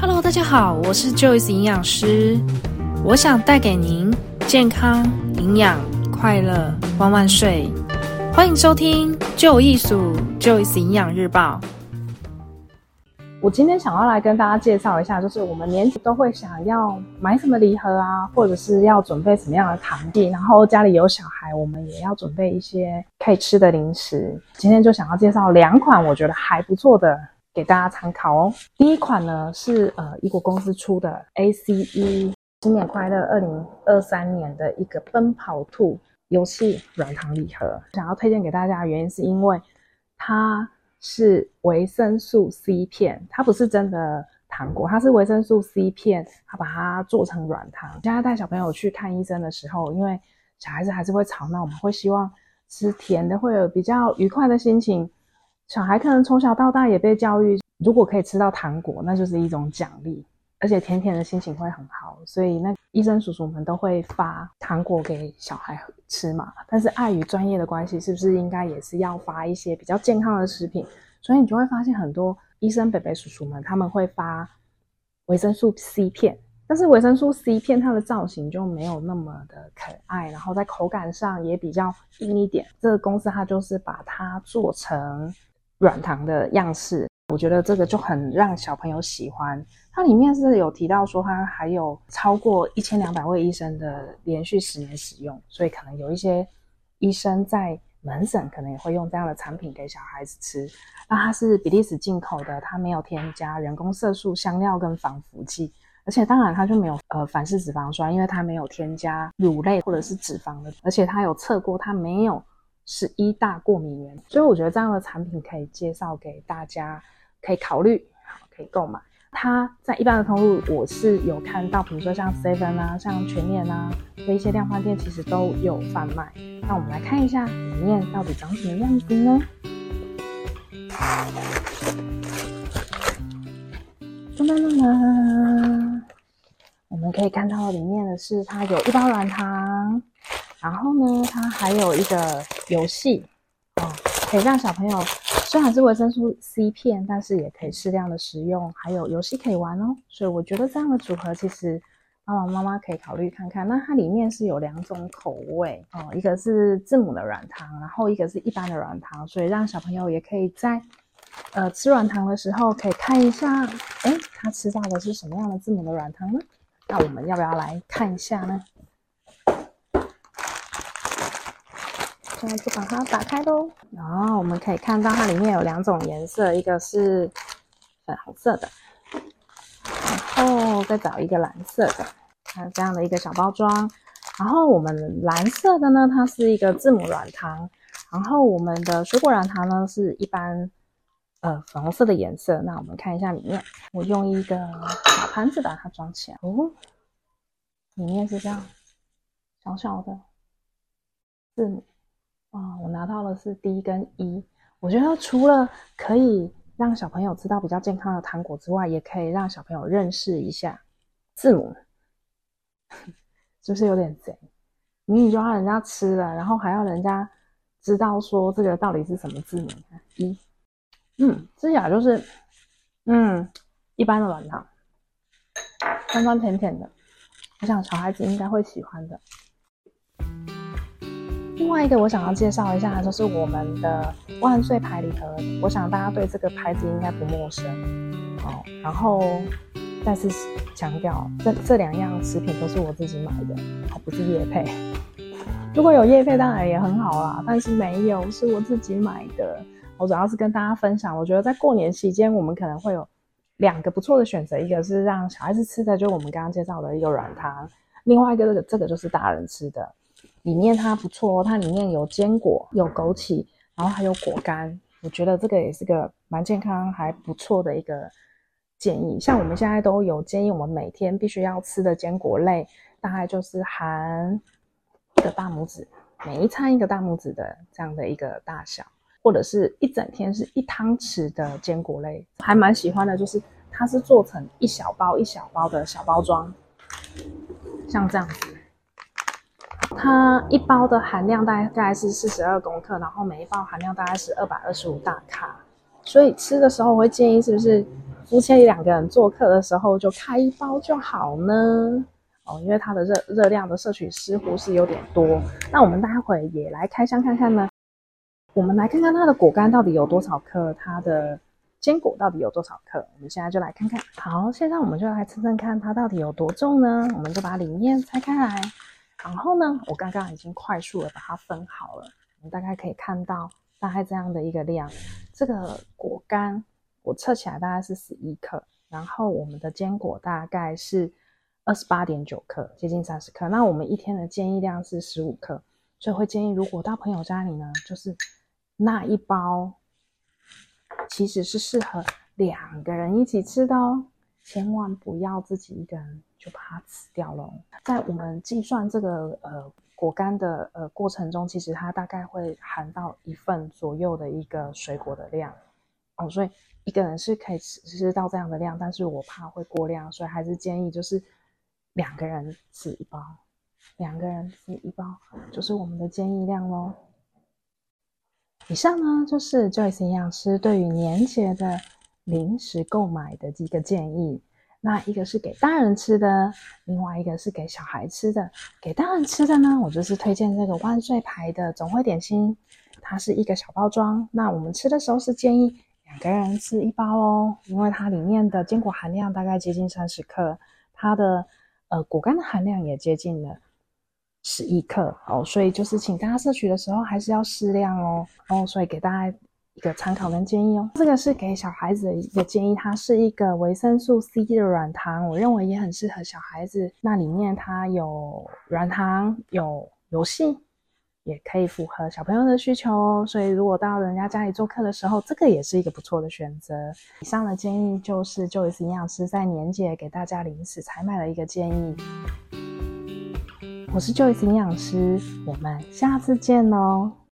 Hello，大家好，我是 Joyce 营养师，我想带给您健康、营养、快乐，万万岁！欢迎收听旧艺术 Joyce 营养日报。我今天想要来跟大家介绍一下，就是我们年底都会想要买什么礼盒啊，或者是要准备什么样的糖点，然后家里有小孩，我们也要准备一些可以吃的零食。今天就想要介绍两款我觉得还不错的。给大家参考哦。第一款呢是呃一国公司出的 ACE 新年快乐二零二三年的一个奔跑兔游戏软糖礼盒。想要推荐给大家的原因是因为它是维生素 C 片，它不是真的糖果，它是维生素 C 片，它把它做成软糖。现在带小朋友去看医生的时候，因为小孩子还是会吵闹，我们会希望吃甜的会有比较愉快的心情。小孩可能从小到大也被教育，如果可以吃到糖果，那就是一种奖励，而且甜甜的心情会很好，所以那医生叔叔们都会发糖果给小孩吃嘛。但是碍于专业的关系，是不是应该也是要发一些比较健康的食品？所以你就会发现很多医生伯伯叔叔们他们会发维生素 C 片，但是维生素 C 片它的造型就没有那么的可爱，然后在口感上也比较硬一点。这个公司它就是把它做成。软糖的样式，我觉得这个就很让小朋友喜欢。它里面是有提到说，它还有超过一千两百位医生的连续十年使用，所以可能有一些医生在门诊可能也会用这样的产品给小孩子吃。那它是比利时进口的，它没有添加人工色素、香料跟防腐剂，而且当然它就没有呃反式脂肪酸，因为它没有添加乳类或者是脂肪的，而且它有测过，它没有。十一大过敏源，所以我觉得这样的产品可以介绍给大家，可以考虑，可以购买。它在一般的通路我是有看到，比如说像 Seven 啊、像全联啊的一些量贩店，其实都有贩卖。那我们来看一下里面到底长什么样子呢？噔噔噔噔，我们可以看到里面的是它有一包软糖。然后呢，它还有一个游戏哦，可以让小朋友虽然是维生素 C 片，但是也可以适量的食用，还有游戏可以玩哦。所以我觉得这样的组合其实爸爸妈妈可以考虑看看。那它里面是有两种口味哦，一个是字母的软糖，然后一个是一般的软糖，所以让小朋友也可以在呃吃软糖的时候可以看一下，诶，他吃到的是什么样的字母的软糖呢？那我们要不要来看一下呢？现在就把它打开喽，然后我们可以看到它里面有两种颜色，一个是粉红色的，然后再找一个蓝色的，还有这样的一个小包装。然后我们蓝色的呢，它是一个字母软糖，然后我们的水果软糖呢是一般呃粉红色的颜色。那我们看一下里面，我用一个小盘子把它装起来哦，里面是这样小小的字母。啊，我拿到的是 D 跟 E。我觉得除了可以让小朋友吃到比较健康的糖果之外，也可以让小朋友认识一下字母，是不是有点贼？明明就让人家吃了，然后还要人家知道说这个到底是什么字母？E，嗯，吃起来就是嗯一般的软糖，酸酸甜甜的，我想小孩子应该会喜欢的。另外一个我想要介绍一下，就是我们的万岁牌礼盒。我想大家对这个牌子应该不陌生，哦。然后再次强调，这这两样食品都是我自己买的，哦，不是叶配。如果有叶配当然也很好啦，但是没有，是我自己买的。我主要是跟大家分享，我觉得在过年期间，我们可能会有两个不错的选择，一个是让小孩子吃的，就我们刚刚介绍的一个软糖；另外一个这个这个就是大人吃的。里面它不错哦，它里面有坚果、有枸杞，然后还有果干。我觉得这个也是个蛮健康、还不错的一个建议。像我们现在都有建议，我们每天必须要吃的坚果类，大概就是含一个大拇指，每一餐一个大拇指的这样的一个大小，或者是一整天是一汤匙的坚果类。还蛮喜欢的，就是它是做成一小包一小包的小包装，像这样子。它一包的含量大概是四十二公克，然后每一包含量大概是二百二十五大卡，所以吃的时候我会建议是不是夫妻两个人做客的时候就开一包就好呢？哦，因为它的热热量的摄取似乎是有点多。那我们待会也来开箱看看呢。我们来看看它的果干到底有多少克，它的坚果到底有多少克。我们现在就来看看。好，现在我们就来称称看它到底有多重呢？我们就把里面拆开来。然后呢，我刚刚已经快速的把它分好了。我们大概可以看到大概这样的一个量。这个果干我测起来大概是十一克，然后我们的坚果大概是。二十八点九克，接近三十克。那我们一天的建议量是十五克，所以会建议，如果到朋友家里呢，就是那一包其实是适合两个人一起吃的哦，千万不要自己一个人就把它吃掉了。在我们计算这个呃果干的呃过程中，其实它大概会含到一份左右的一个水果的量哦，所以一个人是可以吃吃到这样的量，但是我怕会过量，所以还是建议就是。两个人吃一包，两个人吃一包，就是我们的建议量喽。以上呢，就是 Joyce 营养师对于年节的零食购买的几个建议。那一个是给大人吃的，另外一个是给小孩吃的。给大人吃的呢，我就是推荐这个万岁牌的总会点心，它是一个小包装。那我们吃的时候是建议两个人吃一包哦，因为它里面的坚果含量大概接近三十克，它的。呃，果干的含量也接近了十一克哦，所以就是请大家摄取的时候还是要适量哦哦，所以给大家一个参考跟建议哦。这个是给小孩子的一个建议，它是一个维生素 C 的软糖，我认为也很适合小孩子。那里面它有软糖，有游戏。也可以符合小朋友的需求哦，所以如果到人家家里做客的时候，这个也是一个不错的选择。以上的建议就是 Joyce 营养师在年节给大家临时采买的一个建议。我是 Joyce 营养师，我们下次见喽。